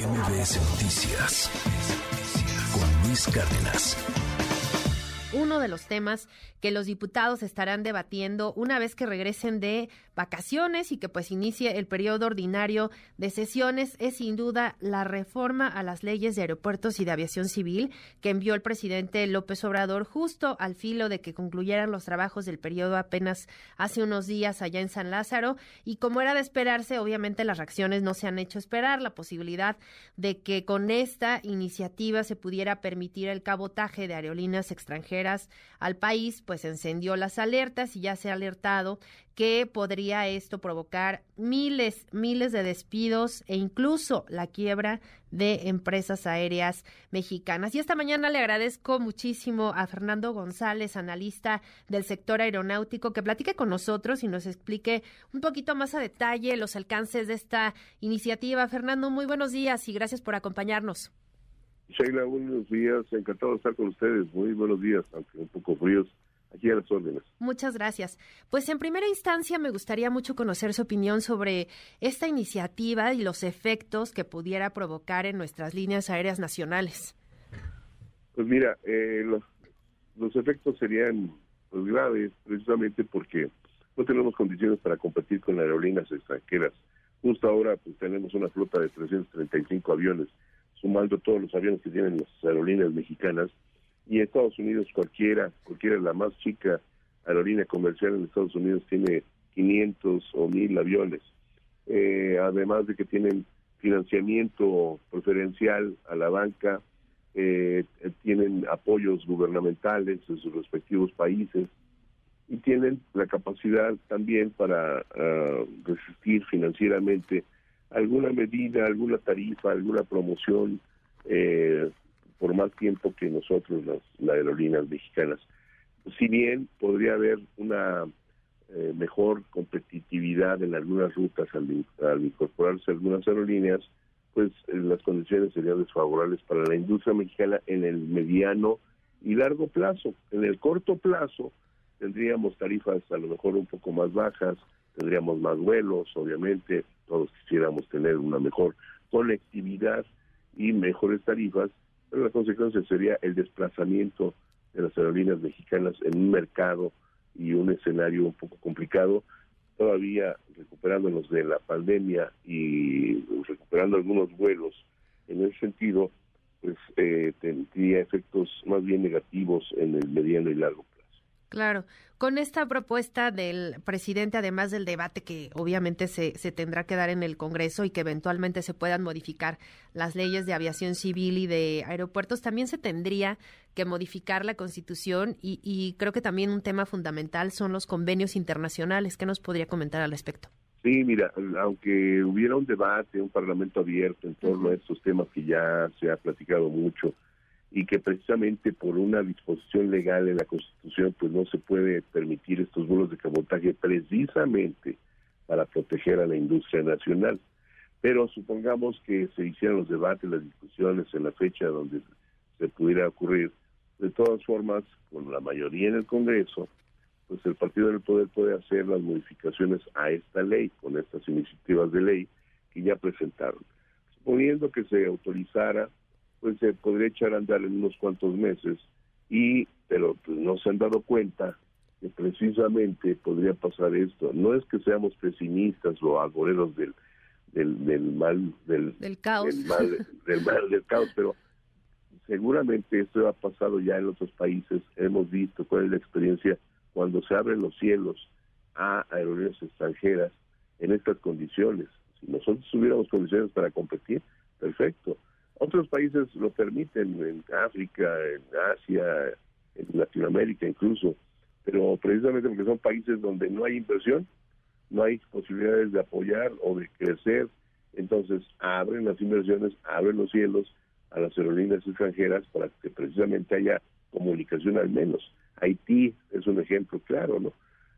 MBS Noticias con Luis Cárdenas. Uno de los temas que los diputados estarán debatiendo una vez que regresen de vacaciones y que pues inicie el periodo ordinario de sesiones es sin duda la reforma a las leyes de aeropuertos y de aviación civil que envió el presidente López Obrador justo al filo de que concluyeran los trabajos del periodo apenas hace unos días allá en San Lázaro. Y como era de esperarse obviamente las reacciones no se han hecho esperar. La posibilidad de que con esta iniciativa se pudiera permitir el cabotaje de aerolíneas extranjeras al país, pues encendió las alertas y ya se ha alertado que podría esto provocar miles, miles de despidos e incluso la quiebra de empresas aéreas mexicanas. Y esta mañana le agradezco muchísimo a Fernando González, analista del sector aeronáutico, que platique con nosotros y nos explique un poquito más a detalle los alcances de esta iniciativa. Fernando, muy buenos días y gracias por acompañarnos. Sheila, buenos días. Encantado de estar con ustedes. Muy buenos días, aunque un poco fríos. Aquí a las órdenes. Muchas gracias. Pues en primera instancia me gustaría mucho conocer su opinión sobre esta iniciativa y los efectos que pudiera provocar en nuestras líneas aéreas nacionales. Pues mira, eh, los, efectos serían pues, graves precisamente porque no tenemos condiciones para competir con aerolíneas extranjeras. Justo ahora pues, tenemos una flota de 335 aviones sumando todos los aviones que tienen las aerolíneas mexicanas, y Estados Unidos cualquiera, cualquiera la más chica aerolínea comercial en Estados Unidos tiene 500 o 1000 aviones, eh, además de que tienen financiamiento preferencial a la banca, eh, tienen apoyos gubernamentales en sus respectivos países y tienen la capacidad también para ah, resistir financieramente alguna medida, alguna tarifa, alguna promoción eh, por más tiempo que nosotros, las, aerolíneas mexicanas. Si bien podría haber una eh, mejor competitividad en algunas rutas al, incorporarse algunas aerolíneas, pues eh, las condiciones serían desfavorables para la industria mexicana en el mediano y largo plazo. En el corto plazo tendríamos tarifas a lo mejor un poco más bajas, tendríamos más vuelos, obviamente, todos quisiéramos tener una mejor conectividad y mejores tarifas, pero la consecuencia sería el desplazamiento de las aerolíneas mexicanas en un mercado y un escenario un poco complicado, todavía recuperándonos de la pandemia y recuperando algunos vuelos en ese sentido, pues eh, tendría efectos más bien negativos en el mediano y largo plazo. Claro, con esta propuesta del presidente, además del debate que obviamente se, se, tendrá que dar en el Congreso y que eventualmente se puedan modificar las leyes de aviación civil y de aeropuertos, también se tendría que modificar la Constitución y, y creo que también un tema fundamental son los convenios internacionales. ¿Qué nos podría comentar al respecto? Sí, mira, aunque hubiera un debate, un parlamento abierto en torno a estos temas que ya se ha platicado mucho, y que precisamente por una disposición legal en la Constitución pues no se puede permitir estos vuelos de cabotaje precisamente para proteger a la industria nacional. Pero supongamos que se hicieran los debates, las discusiones en la fecha donde se pudiera ocurrir, de todas formas, con la mayoría en el Congreso, pues el Partido del Poder puede hacer las modificaciones a esta ley, con estas iniciativas de ley que ya presentaron. Suponiendo que se autorizara pues se podría echar a andar en unos cuantos meses y pero pues, no se han dado cuenta que precisamente podría pasar esto. No es que seamos pesimistas o agoreros del del, del mal del, del caos del mal, del mal del caos, pero seguramente esto ha pasado ya en otros países. Hemos visto cuál es la experiencia cuando se abren los cielos a aerolíneas extranjeras en estas condiciones. Si nosotros tuviéramos condiciones para competir, perfecto otros países lo permiten, en África, en Asia, en Latinoamérica incluso, pero precisamente porque son países donde no hay inversión, no hay posibilidades de apoyar o de crecer, entonces abren las inversiones, abren los cielos a las aerolíneas extranjeras para que precisamente haya comunicación al menos. Haití es un ejemplo claro, ¿no?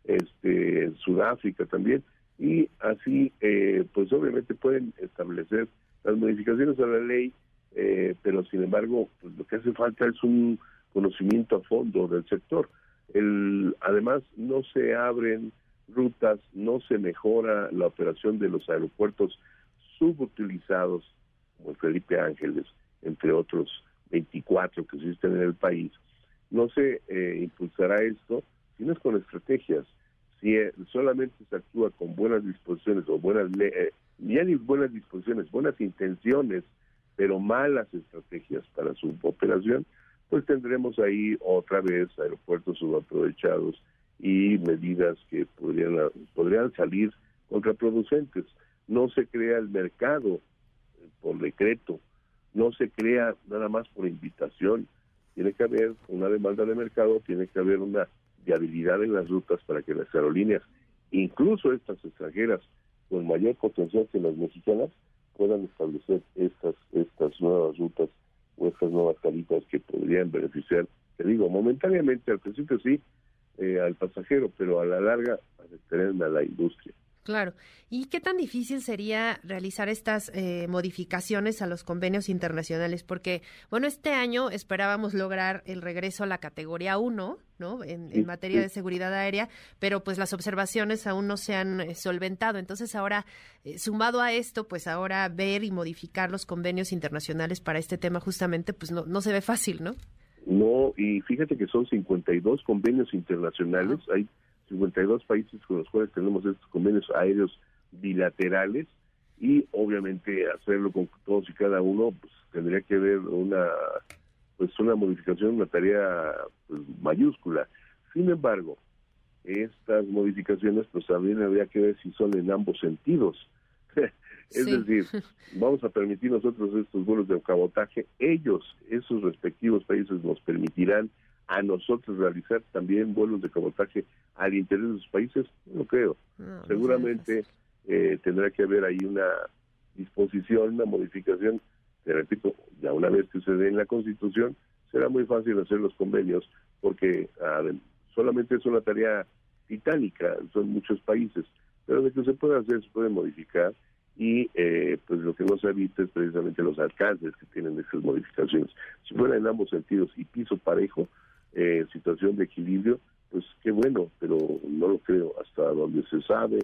Este, Sudáfrica también, y así, eh, pues obviamente pueden establecer las modificaciones a la ley eh, pero sin embargo, pues lo que hace falta es un conocimiento a fondo del sector. El, además, no se abren rutas, no se mejora la operación de los aeropuertos subutilizados como el Felipe Ángeles, entre otros 24 que existen en el país, no se eh, impulsará esto si no es con estrategias. Si eh, solamente se actúa con buenas disposiciones o buenas, eh, ya buenas disposiciones, buenas intenciones, pero malas estrategias para su operación, pues tendremos ahí otra vez aeropuertos subaprovechados y medidas que podrían, podrían salir contraproducentes. No se crea el mercado por decreto, no se crea nada más por invitación. Tiene que haber una demanda de mercado, tiene que haber una viabilidad en las rutas para que las aerolíneas, incluso estas extranjeras con mayor potencial que las mexicanas, puedan establecer estas estas nuevas rutas o estas nuevas tarifas que podrían beneficiar, te digo, momentáneamente al principio sí, eh, al pasajero, pero a la larga a la industria. Claro. ¿Y qué tan difícil sería realizar estas eh, modificaciones a los convenios internacionales? Porque, bueno, este año esperábamos lograr el regreso a la categoría 1, ¿no? En, materia de seguridad aérea, pero pues las observaciones aún no se han eh, solventado. Entonces, ahora, eh, sumado a esto, pues ahora ver y modificar los convenios internacionales para este tema justamente, pues no, no se ve fácil, ¿no? No, y fíjate que son 52 convenios internacionales. Hay 52 países con los cuales tenemos estos convenios aéreos bilaterales y obviamente hacerlo con todos y cada uno pues, tendría que haber una pues una modificación, una tarea pues, mayúscula. Sin embargo, estas modificaciones pues también habría que ver si son en ambos sentidos. es decir, vamos a permitir nosotros estos vuelos de cabotaje, ellos, esos respectivos países nos permitirán a nosotros realizar también vuelos de cabotaje al interior de sus países? No creo. Seguramente eh, tendrá que haber ahí una disposición, una modificación. Te repito, ya una vez que se dé en la Constitución, será muy fácil hacer los convenios porque solamente es una tarea titánica, son muchos países, pero de que se puede hacer, se puede modificar y eh, pues lo que no se visto es precisamente los alcances que tienen esas modificaciones. Si fuera en ambos sentidos y piso parejo, eh, situación de equilibrio, pues qué bueno, pero no lo creo. Hasta donde se sabe,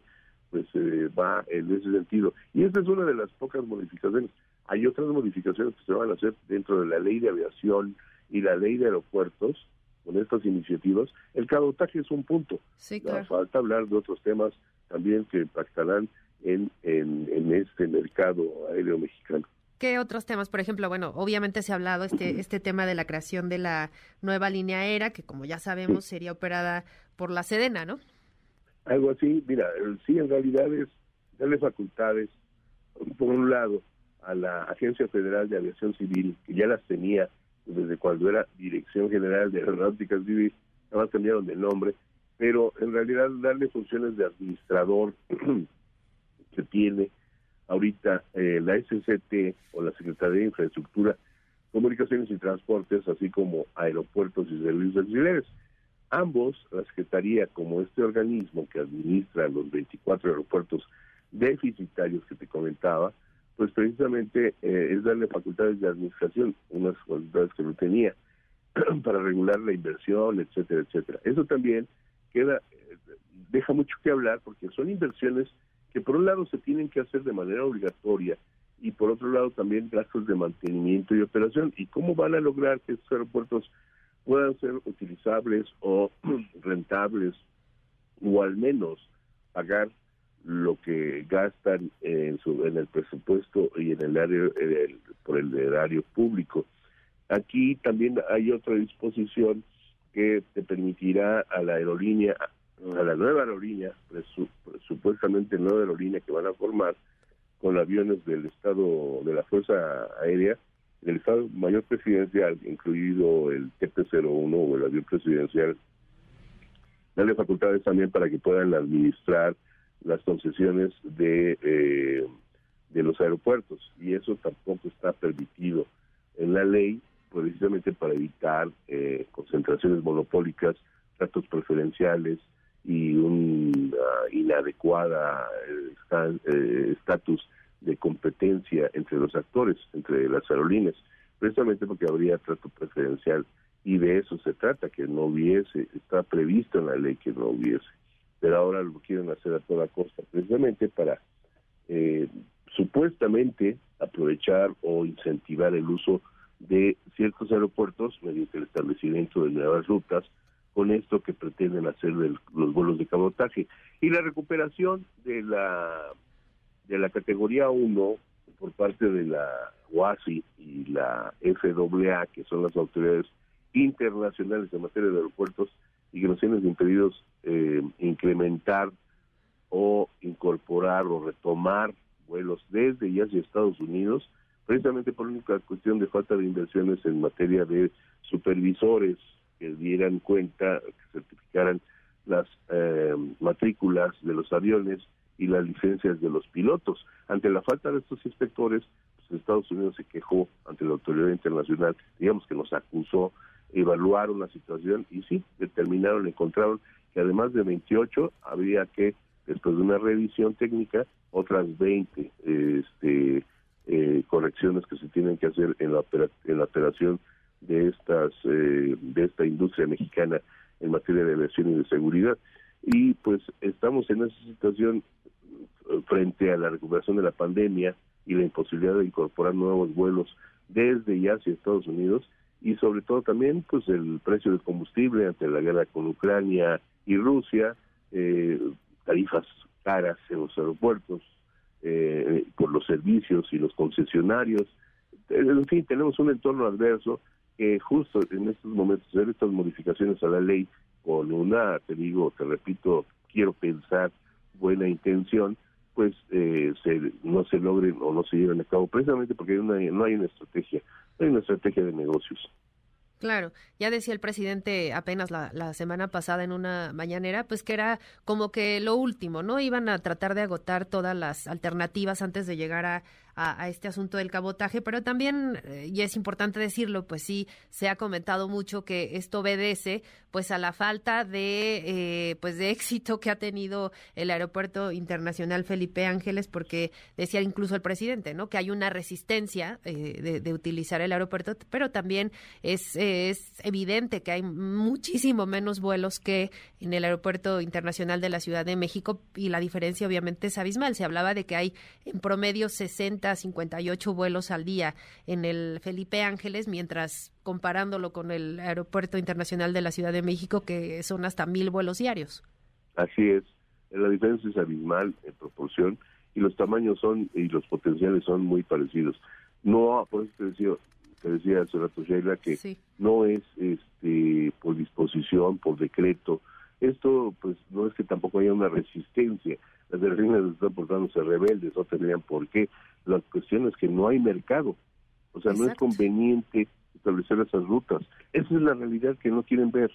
pues eh, va en ese sentido. Y esta es una de las pocas modificaciones. Hay otras modificaciones que se van a hacer dentro de la ley de aviación y la ley de aeropuertos con estas iniciativas. El cabotaje es un punto. Sí, Falta hablar de otros temas también que impactarán en, en, en este mercado aéreo mexicano. ¿Qué otros temas? Por ejemplo, bueno, obviamente se ha hablado este, este tema de la creación de la nueva línea aérea, que como ya sabemos sería operada por la Sedena, ¿no? Algo así, mira, sí, en realidad es darle facultades, por un lado, a la Agencia Federal de Aviación Civil, que ya las tenía desde cuando era Dirección General de Aeronáutica Civil, nada cambiaron de nombre, pero en realidad darle funciones de administrador que tiene ahorita eh, la SCT o la Secretaría de Infraestructura, Comunicaciones y Transportes, así como aeropuertos y servicios auxiliares. Ambos, la Secretaría como este organismo que administra los 24 aeropuertos deficitarios que te comentaba, pues precisamente eh, es darle facultades de administración, unas facultades que no tenía, para regular la inversión, etcétera, etcétera. Eso también queda, eh, deja mucho que hablar porque son inversiones que por un lado se tienen que hacer de manera obligatoria y por otro lado también gastos de mantenimiento y operación. ¿Y cómo van a lograr que estos aeropuertos puedan ser utilizables o rentables o al menos pagar lo que gastan en, su, en el presupuesto y en el área por el erario público? Aquí también hay otra disposición que te permitirá a la aerolínea a la nueva aerolínea, supuestamente nueva aerolínea que van a formar con aviones del Estado de la Fuerza Aérea, del Estado Mayor Presidencial, incluido el TP-01 o el avión presidencial, darle facultades también para que puedan administrar las concesiones de, eh, de los aeropuertos. Y eso tampoco está permitido en la ley, precisamente para evitar eh, concentraciones monopólicas, tratos preferenciales, y una inadecuada eh, estatus de competencia entre los actores, entre las aerolíneas, precisamente porque habría trato preferencial. Y de eso se trata, que no hubiese, está previsto en la ley que no hubiese, pero ahora lo quieren hacer a toda costa, precisamente para eh, supuestamente aprovechar o incentivar el uso de ciertos aeropuertos mediante el establecimiento de nuevas rutas con esto que pretenden hacer de los vuelos de cabotaje. Y la recuperación de la de la categoría 1 por parte de la UASI y la FAA, que son las autoridades internacionales en materia de aeropuertos y que nos tienen impedidos eh, incrementar o incorporar o retomar vuelos desde y hacia Estados Unidos, precisamente por una cuestión de falta de inversiones en materia de supervisores que dieran cuenta, que certificaran las eh, matrículas de los aviones y las licencias de los pilotos. Ante la falta de estos inspectores, pues Estados Unidos se quejó ante la autoridad internacional, digamos que nos acusó, evaluaron la situación y sí, determinaron, encontraron que además de 28 había que, después de una revisión técnica, otras 20 este, eh, correcciones que se tienen que hacer en la, en la operación de estas eh, de esta industria mexicana en materia de aviación y de seguridad. Y pues estamos en esa situación eh, frente a la recuperación de la pandemia y la imposibilidad de incorporar nuevos vuelos desde y hacia Estados Unidos y sobre todo también pues el precio del combustible ante la guerra con Ucrania y Rusia eh, tarifas caras en los aeropuertos eh, por los servicios y los concesionarios. En fin tenemos un entorno adverso que justo en estos momentos hacer estas modificaciones a la ley con una, te digo, te repito, quiero pensar buena intención, pues eh, se, no se logren o no se lleven a cabo, precisamente porque hay una, no hay una estrategia, no hay una estrategia de negocios. Claro, ya decía el presidente apenas la, la, semana pasada en una mañanera, pues que era como que lo último, ¿no? Iban a tratar de agotar todas las alternativas antes de llegar a, a, este asunto del cabotaje, pero también, eh, y es importante decirlo, pues sí, se ha comentado mucho que esto obedece pues a la falta de, eh, pues de éxito que ha tenido el Aeropuerto Internacional Felipe Ángeles, porque decía incluso el presidente, ¿no? Que hay una resistencia eh, de, utilizar el aeropuerto, pero también es, es evidente que hay muchísimo menos vuelos que en el Aeropuerto Internacional de la Ciudad de México y la diferencia obviamente es abismal. Se hablaba de que hay en promedio 60 58 vuelos al día en el Felipe Ángeles, mientras comparándolo con el Aeropuerto Internacional de la Ciudad de México, que son hasta mil vuelos diarios. Así es, la diferencia es abismal en proporción y los tamaños son y los potenciales son muy parecidos. No, por eso te decía, te decía hace rato, Sheila, que no es este por disposición, por decreto. Esto, pues, no es que tampoco haya una resistencia. Las aerolíneas están portándose rebeldes, no tendrían por qué. La cuestión es que no hay mercado. O sea, no es conveniente establecer esas rutas. Esa es la realidad que no quieren ver.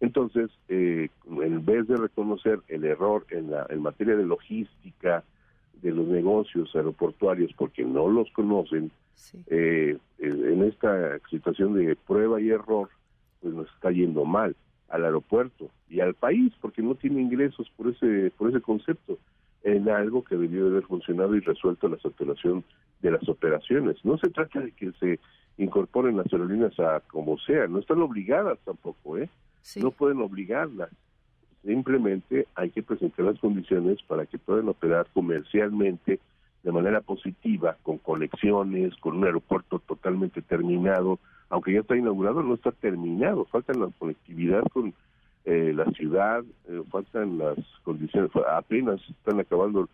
Entonces, eh, en vez de reconocer el error en, la, en materia de logística de los negocios aeroportuarios, porque no los conocen, eh, en esta situación de prueba y error, pues nos está yendo mal al aeropuerto y al país, porque no tiene ingresos por ese, por ese concepto en algo que debió de haber funcionado y resuelto la saturación de las operaciones. No se trata de que se incorporen las aerolíneas a como sea, no están obligadas tampoco, ¿eh? No pueden obligarlas. Simplemente hay que presentar las condiciones para que puedan operar comercialmente de manera positiva, con conexiones, con un aeropuerto totalmente terminado, aunque ya está inaugurado, no está terminado, falta la conectividad con eh, la ciudad, eh, faltan las condiciones, apenas están acabando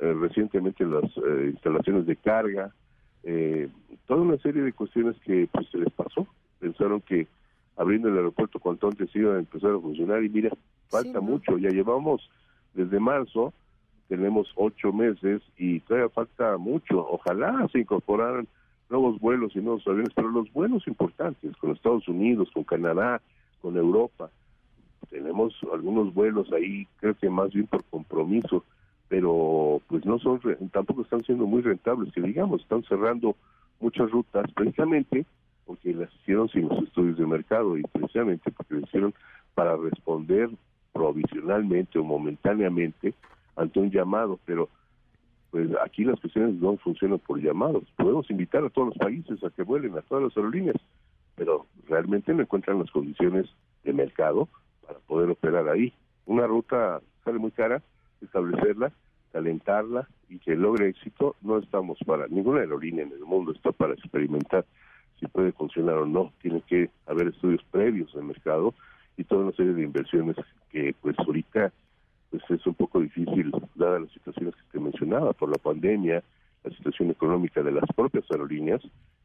eh, recientemente las instalaciones de carga, toda una serie de cuestiones que pues se les pasó, pensaron que abriendo el aeropuerto cuanto antes iba a empezar a funcionar y mira, falta mucho, ya llevamos desde marzo, tenemos ocho meses y todavía falta mucho, ojalá se incorporaran nuevos vuelos y nuevos aviones, pero los vuelos importantes con Estados Unidos, con Canadá, con Europa, tenemos algunos vuelos ahí, creo que más bien por compromiso, pero pues no son, tampoco están siendo muy rentables, que digamos, están cerrando muchas rutas precisamente porque las hicieron sin los estudios de mercado y precisamente porque lo hicieron para responder provisionalmente o momentáneamente ante un llamado, pero pues aquí las cuestiones no funcionan por llamados. Podemos invitar a todos los países a que vuelen, a todas las aerolíneas, pero realmente no encuentran las condiciones de mercado para poder operar ahí. Una ruta sale muy cara establecerla, calentarla y que logre éxito, no estamos para, ninguna aerolínea en el mundo está para experimentar si puede funcionar o no. Tiene que haber estudios previos del mercado y toda una serie de inversiones que pues ahorita pues es un poco difícil dada las situaciones que te mencionaba por la pandemia, la situación económica de las propias aerolíneas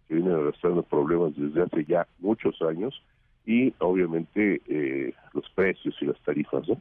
que vienen arrastrando problemas desde hace ya muchos años y obviamente eh, los precios y las tarifas, ¿no?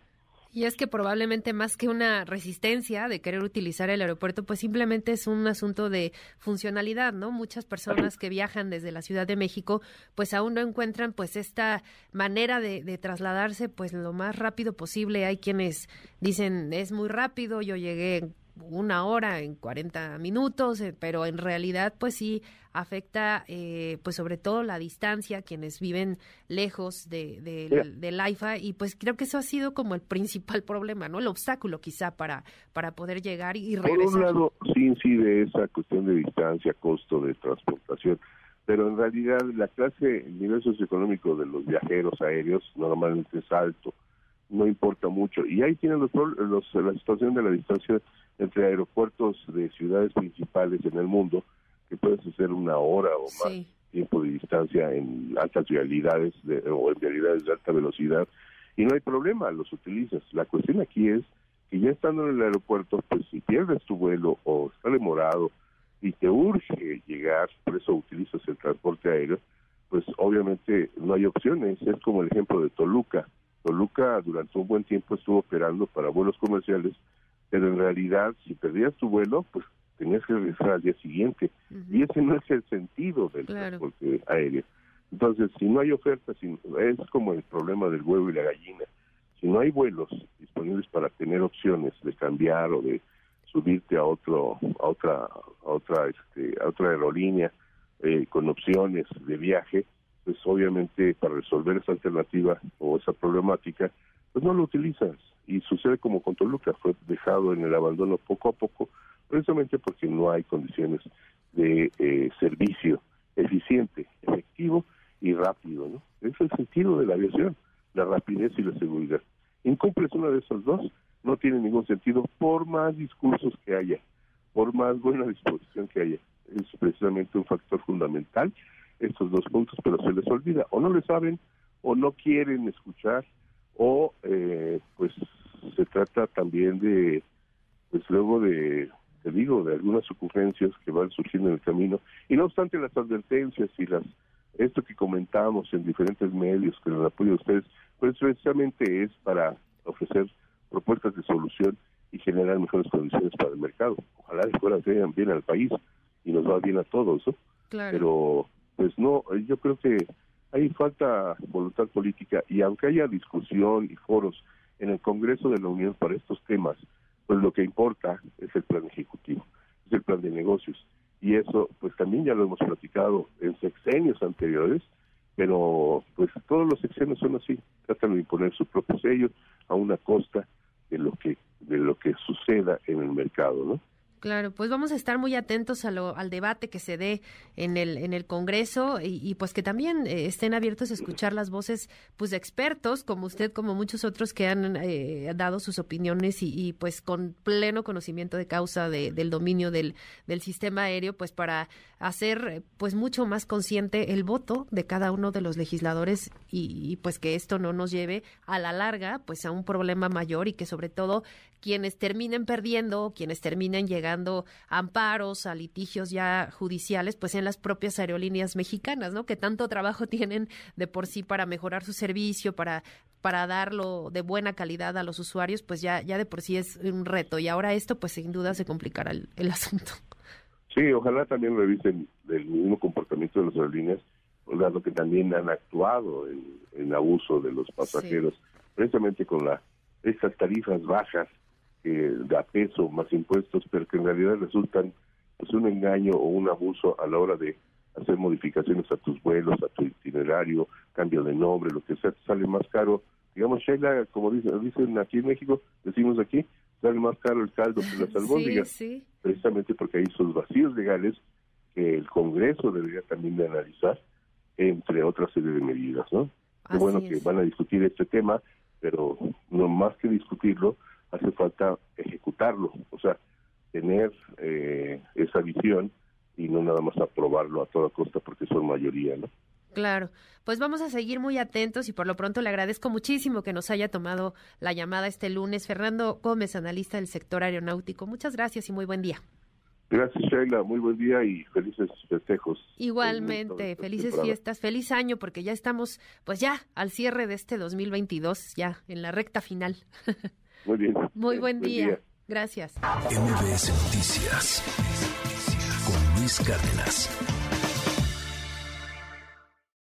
Y es que probablemente más que una resistencia de querer utilizar el aeropuerto, pues simplemente es un asunto de funcionalidad, ¿no? Muchas personas que viajan desde la Ciudad de México, pues aún no encuentran pues esta manera de, de trasladarse pues lo más rápido posible. Hay quienes dicen es muy rápido, yo llegué una hora en 40 minutos, eh, pero en realidad pues sí afecta eh, pues sobre todo la distancia, quienes viven lejos de, del AIFA y pues creo que eso ha sido como el principal problema, ¿no? El obstáculo quizá para, para poder llegar y regresar. Por un lado sí incide esa cuestión de distancia, costo de transportación, pero en realidad la clase, el nivel socioeconómico de los viajeros aéreos normalmente es alto, no importa mucho. Y ahí tienen los, los, la situación de la distancia entre aeropuertos de ciudades principales en el mundo, que puedes hacer una hora o más tiempo de distancia en altas vialidades o en vialidades de alta velocidad, y no hay problema, los utilizas. La cuestión aquí es que ya estando en el aeropuerto, pues si pierdes tu vuelo o está demorado y te urge llegar, por eso utilizas el transporte aéreo, pues obviamente no hay opciones. Es como el ejemplo de Toluca. Toluca durante un buen tiempo estuvo operando para vuelos comerciales pero en realidad si perdías tu vuelo, pues tenías que regresar al día siguiente. Y ese no es el sentido del transporte aéreo. Entonces, si no hay oferta, si, es como el problema del huevo y la gallina. Si no hay vuelos disponibles para tener opciones de cambiar o de subirte a otro a otra a otra este a otra aerolínea eh, con opciones de viaje pues obviamente para resolver esa alternativa o esa problemática pues no lo utilizas y sucede como con Toluca, fue dejado en el abandono poco a poco, precisamente porque no hay condiciones de eh, servicio eficiente, efectivo y rápido. ¿no? Es el sentido de la aviación, la rapidez y la seguridad. Incumples una de esas dos, no tiene ningún sentido, por más discursos que haya, por más buena disposición que haya. Es precisamente un factor fundamental estos dos puntos, pero se les olvida, o no le saben, o no quieren escuchar, o eh, pues se trata también de, pues luego de, te digo, de algunas ocurrencias que van surgiendo en el camino, y no obstante las advertencias y las esto que comentamos en diferentes medios con el apoyo de ustedes, pues precisamente es para ofrecer propuestas de solución y generar mejores condiciones para el mercado. Ojalá cosas vayan bien al país y nos va bien a todos, ¿no? Pero, pues no, yo creo que hay falta voluntad política y aunque haya discusión y foros en el Congreso de la Unión para estos temas, pues lo que importa es el plan ejecutivo, es el plan de negocios. Y eso, pues también ya lo hemos platicado en sexenios anteriores, pero pues todos los sexenios son así, tratan de imponer su propio sello a una costa de lo que de lo que suceda en el mercado, ¿no? Claro, pues vamos a estar muy atentos a lo, al debate que se dé en el, en el Congreso y, pues que también eh, estén abiertos a escuchar las voces pues de expertos como usted, como muchos otros que han eh, dado sus opiniones y, pues con pleno conocimiento de causa del dominio del, sistema aéreo, pues para hacer pues mucho más consciente el voto de cada uno de los legisladores y, y pues que esto no nos lleve a la larga pues a un problema mayor y que sobre todo quienes terminen perdiendo, quienes terminen llegando a amparos, a litigios ya judiciales, pues en las propias aerolíneas mexicanas, ¿no? Que tanto trabajo tienen de por sí para mejorar su servicio, para para darlo de buena calidad a los usuarios, pues ya ya de por sí es un reto y ahora esto pues sin duda se complicará el, asunto. Sí, ojalá también revisen el mismo comportamiento de las aerolíneas, dado que también han actuado en, abuso de los pasajeros, precisamente con la estas tarifas bajas que da peso más impuestos, pero que en realidad resultan pues un engaño o un abuso a la hora de hacer modificaciones a tus vuelos, a tu itinerario, cambio de nombre, lo que sea, te sale más caro. Digamos, Sheila, como dicen, dicen aquí en México, decimos aquí, sale más caro el caldo que las albóndigas, precisamente porque hay esos vacíos legales que el Congreso debería también de analizar, entre otras serie de medidas, ¿no? Qué bueno que van a discutir este tema, pero no más que discutirlo, hace falta ejecutarlo. O sea, tener eh, esa visión y no nada más aprobarlo a toda costa porque son mayoría, ¿no? Claro, pues vamos a seguir muy atentos y por lo pronto le agradezco muchísimo que nos haya tomado la llamada este lunes. Fernando Gómez, analista del sector aeronáutico. Muchas gracias y muy buen día. Gracias, Sheila. Muy buen día y felices festejos. Igualmente, felices fiestas, feliz año, porque ya estamos, pues ya al cierre de este 2022, ya en la recta final. Muy bien. Muy buen, día. Gracias. MBS Noticias con Luis Cárdenas.